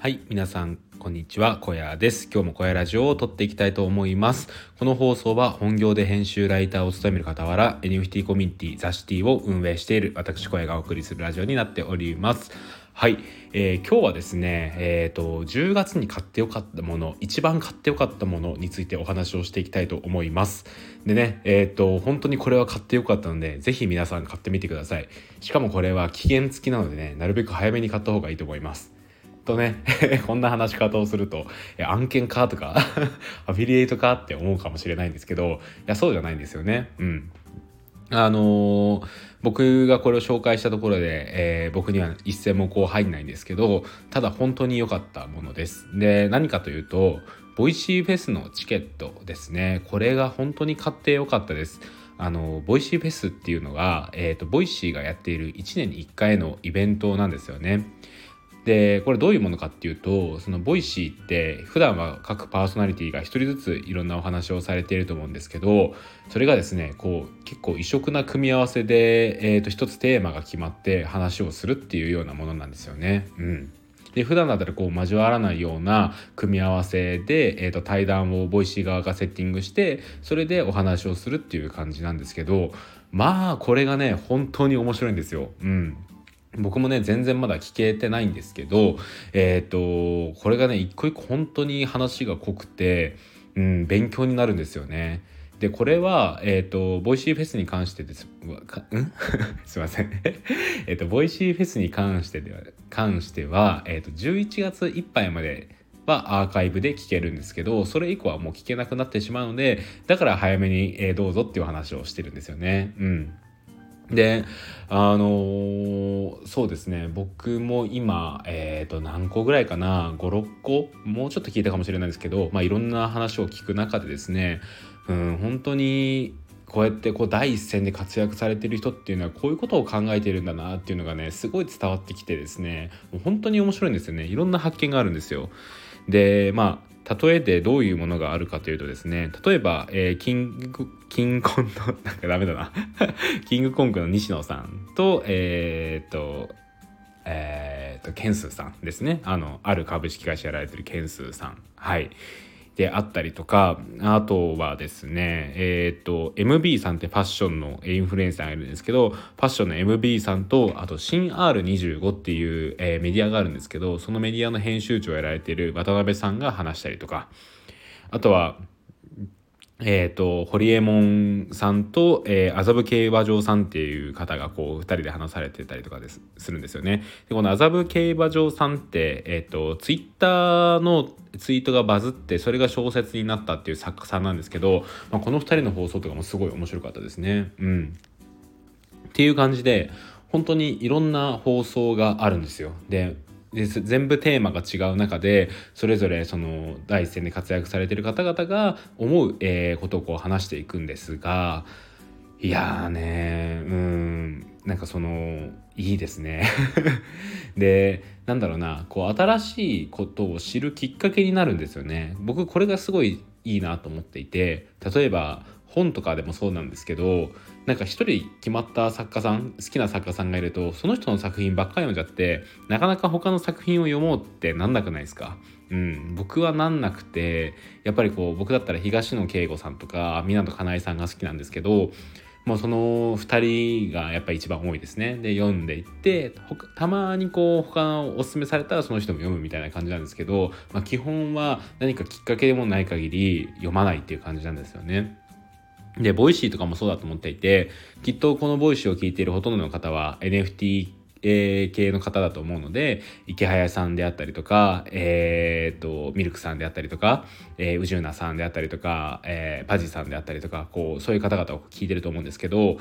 はい皆さんこんにちは小屋です。今日も小屋ラジオを撮っていきたいと思います。この放送は本業で編集ライターを務める傍ら NFT コミュニティザシティを運営している私小屋がお送りするラジオになっております。はい、えー、今日はですね、えーと、10月に買ってよかったもの一番買ってよかったものについてお話をしていきたいと思います。でねえっ、ー、と本当にこれは買ってよかったのでぜひ皆さん買ってみてください。しかもこれは期限付きなのでねなるべく早めに買った方がいいと思います。とね こんな話し方をすると案件かとか アフィリエイトかって思うかもしれないんですけどいやそうじゃないんですよね。うん。あのー、僕がこれを紹介したところで、えー、僕には一銭もこう入んないんですけどただ本当に良かったものです。で何かというと Voicy フェスのチケットですね。これが本当に買って良かったです。あの Voicy フェスっていうのが、えーと Voicy がやっている1年に1回のイベントなんですよね。でこれどういうものかっていうとその Voicy って普段は各パーソナリティが一人ずついろんなお話をされていると思うんですけどそれがですねこう結構異色な組み合わせで、えー、と一つテーマが決まって話をするっていうようなものなんですよね。うんで普段だったらこう交わらないような組み合わせで、えー、と対談を Voicy 側がセッティングしてそれでお話をするっていう感じなんですけどまあこれがね本当に面白いんですよ。うん僕もね全然まだ聞けてないんですけどえっ、ー、とこれがね一個一個本当に話が濃くて、うん、勉強になるんですよね。でこれは、えっ、ー、と Voicy フェスに関してですん？すいません えっと Voicy フェスに関してでは関しては、えーと、11月いっぱいまではアーカイブで聞けるんですけどそれ以降はもう聞けなくなってしまうのでだから早めに、えー、どうぞっていう話をしてるんですよね。うんであのー、そうですね。僕も今、えー、と何個ぐらいかな。56個。もうちょっと聞いたかもしれないですけど、まあ、いろんな話を聞く中でですね、うん、本当にこうやってこう第一線で活躍されてる人っていうのはこういうことを考えてるんだなっていうのがねすごい伝わってきてですね。もう本当に面白いんですよね。いろんな発見があるんですよ。でまあ例えでどういうものがあるかというとですね例えば、えー、キングキングコンの なんかダメだな。キングコングの西野さんとえー、っとえー、っとケンスーさんですね。あのある株式会社やられてるケンスーさん。はい。であったりとかあとはですねえっ、ー、と MB さんってファッションのインフルエンサーがいるんですけどファッションの MB さんとあと新 R25 っていう、えー、メディアがあるんですけどそのメディアの編集長をやられている渡辺さんが話したりとかあとはえっ、ー、と、堀江門さんと、えー、麻布競馬場さんっていう方がこう、二人で話されてたりとかですするんですよね。で、この麻布競馬場さんって、えっ、ー、と、ツイッターのツイートがバズって、それが小説になったっていう作家さんなんですけど、まあ、この二人の放送とかもすごい面白かったですね。うん。っていう感じで、本当にいろんな放送があるんですよ。で、で全部テーマが違う中でそれぞれその第一線で活躍されてる方々が思う、えー、ことをこう話していくんですがいやーねうんなんかそのいいですね。でなんだろうなこう新しいことを知るきっかけになるんですよね。僕これがすごいいいなと思っていて例えば本とかでもそうなんですけどなんか一人決まった作家さん好きな作家さんがいるとその人の作品ばっかり読んじゃってなかなか他の作品を読もうってなんなくないですか？うん、僕はなんなくてやっぱりこう僕だったら東野圭吾さんとか湊かなえさんが好きなんですけどもうその2人がやっぱり一番多いですねで読んでいってたまにこう他のおすすめされたらその人も読むみたいな感じなんですけど、まあ、基本は何かきっかけでもない限り読まないっていう感じなんですよね。で、 Voicy とかもそうだと思っていて、きっとこの Voicy を聞いているほとんどの方は NFT 系の方だと思うので、イケハヤさんであったりとか、えー、っと、ミルクさんであったりとか、えー、うじゅうなさんであったりとか、えー、パジさんであったりとか、こう、そういう方々を聞いてると思うんですけど、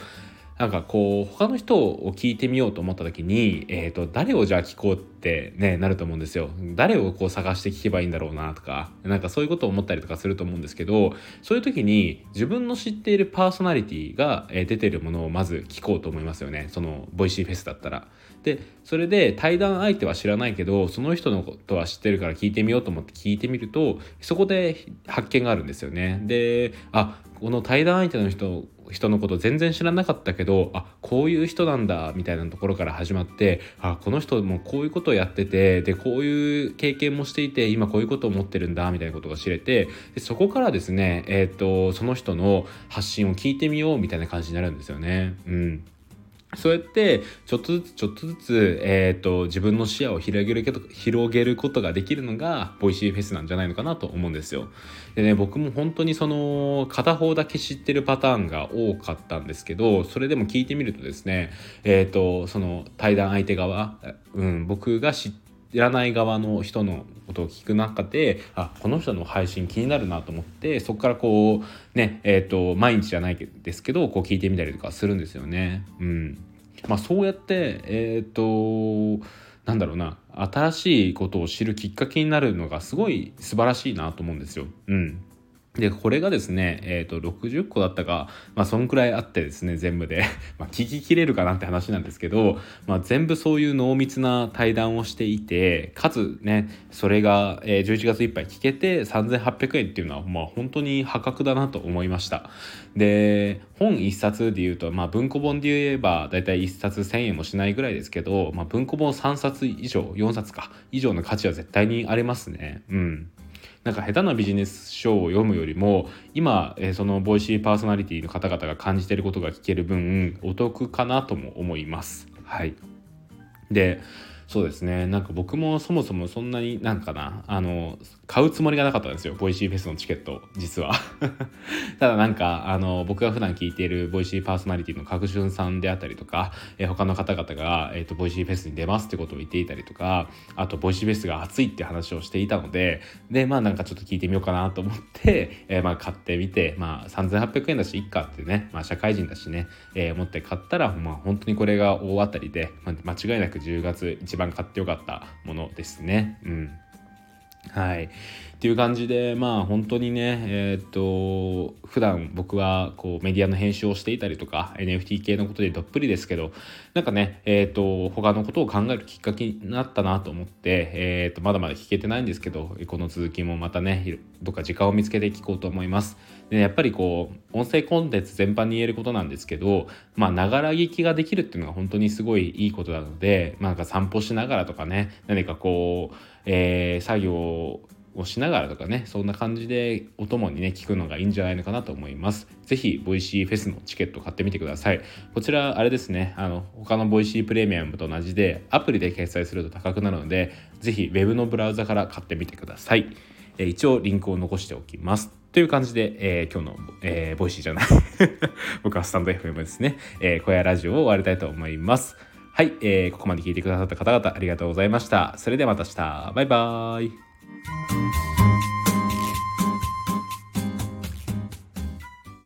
なんかこう他の人を聞いてみようと思った時に、えーと、誰をじゃあ聞こうってねなると思うんですよ。誰をこう探して聞けばいいんだろうなとかなんかそういうことを思ったりとかすると思うんですけどそういう時に自分の知っているパーソナリティが出てるものをまず聞こうと思いますよねその Voicy フェスだったら。でそれで対談相手は知らないけどその人のことは知ってるから聞いてみようと思って聞いてみるとそこで発見があるんですよね。であこの対談相手の人人のこと全然知らなかったけどあこういう人なんだみたいなところから始まってあこの人もこういうことをやっててでこういう経験もしていて今こういうことを思ってるんだみたいなことが知れてでそこからですね、えーと、その人の発信を聞いてみようみたいな感じになるんですよね。うんそうやってちょっとずつちょっとずつ、えーと、自分の視野を広げるけど広げることができるのが Voicy フェスなんじゃないのかなと思うんですよ。でね僕も本当にその片方だけ知ってるパターンが多かったんですけどそれでも聞いてみるとですねえっ、ー、とその対談相手側、うん、僕が知らない側の人のことを聞く中であこの人の配信気になるなと思ってそこからこうねえっ、ー、と毎日じゃないですけどこう聞いてみたりとかするんですよね。うんまあ、そうやってえっ、ー、となんだろうな新しいことを知るきっかけになるのがすごい素晴らしいなと思うんですよ。うんで、これがですね、えっ、ー、と、60個だったか、まあ、そんくらいあってですね、全部で。まあ、聞ききれるかなって話なんですけど、まあ、全部そういう濃密な対談をしていて、かつね、それが、えー、11月いっぱい聞けて3800円っていうのは、まあ、本当に破格だなと思いました。で、本1冊で言うと、まあ、文庫本で言えば、だいたい1冊1000円もしないぐらいですけど、まあ、文庫本3冊以上、4冊か、以上の価値は絶対にありますね。うん。なんか下手なビジネス書を読むよりも今、えー、そのボイシーパーソナリティの方々が感じてることが聞ける分お得かなとも思います。はいでそうですね。なんか僕もそもそもそんなになんかなあの買うつもりがなかったんですよ。 Voicy フェスのチケット実は。ただなんかあの僕が普段聞いている Voicy パーソナリティの角俊さんであったりとか、えー、他の方々が、えーと、 Voicy フェスに出ますってことを言っていたりとかあと Voicy フェスが熱いって話をしていたのででまあなんかちょっと聞いてみようかなと思って、えー、まあ買ってみてまあ3800円だしいっかってね、まあ、社会人だしね、えー、思って買ったらまあ本当にこれが大当たりで、まあ、間違いなく10月一番買ってよかったものですね。うん。はい。っていう感じでまあ本当にねえっ、と普段僕はこうメディアの編集をしていたりとか NFT 系のことでどっぷりですけどなんかねえっ、と他のことを考えるきっかけになったなと思ってえっ、とまだまだ聞けてないんですけどこの続きもまたねどっか時間を見つけて聞こうと思います。でやっぱりこう音声コンテンツ全般に言えることなんですけどまあながら聞きができるっていうのが本当にすごいいいことなので、まあ、なんか散歩しながらとかね何かこう、えー、作業ををしながらとかねそんな感じでお供にね聞くのがいいんじゃないのかなと思います。是非 Voicy フェスのチケット買ってみてください。こちらあれですね。あの他の Voicy プレミアムと同じでアプリで決済すると高くなるので是非 Web のブラウザから買ってみてください、え一応リンクを残しておきます。という感じで、えー、今日の、えー、ボイシーじゃない。僕はスタンド FM ですね、えー、小屋ラジオを終わりたいと思います。はい、えー、ここまで聞いてくださった方々ありがとうございました。それではまた明日。バイバーイ。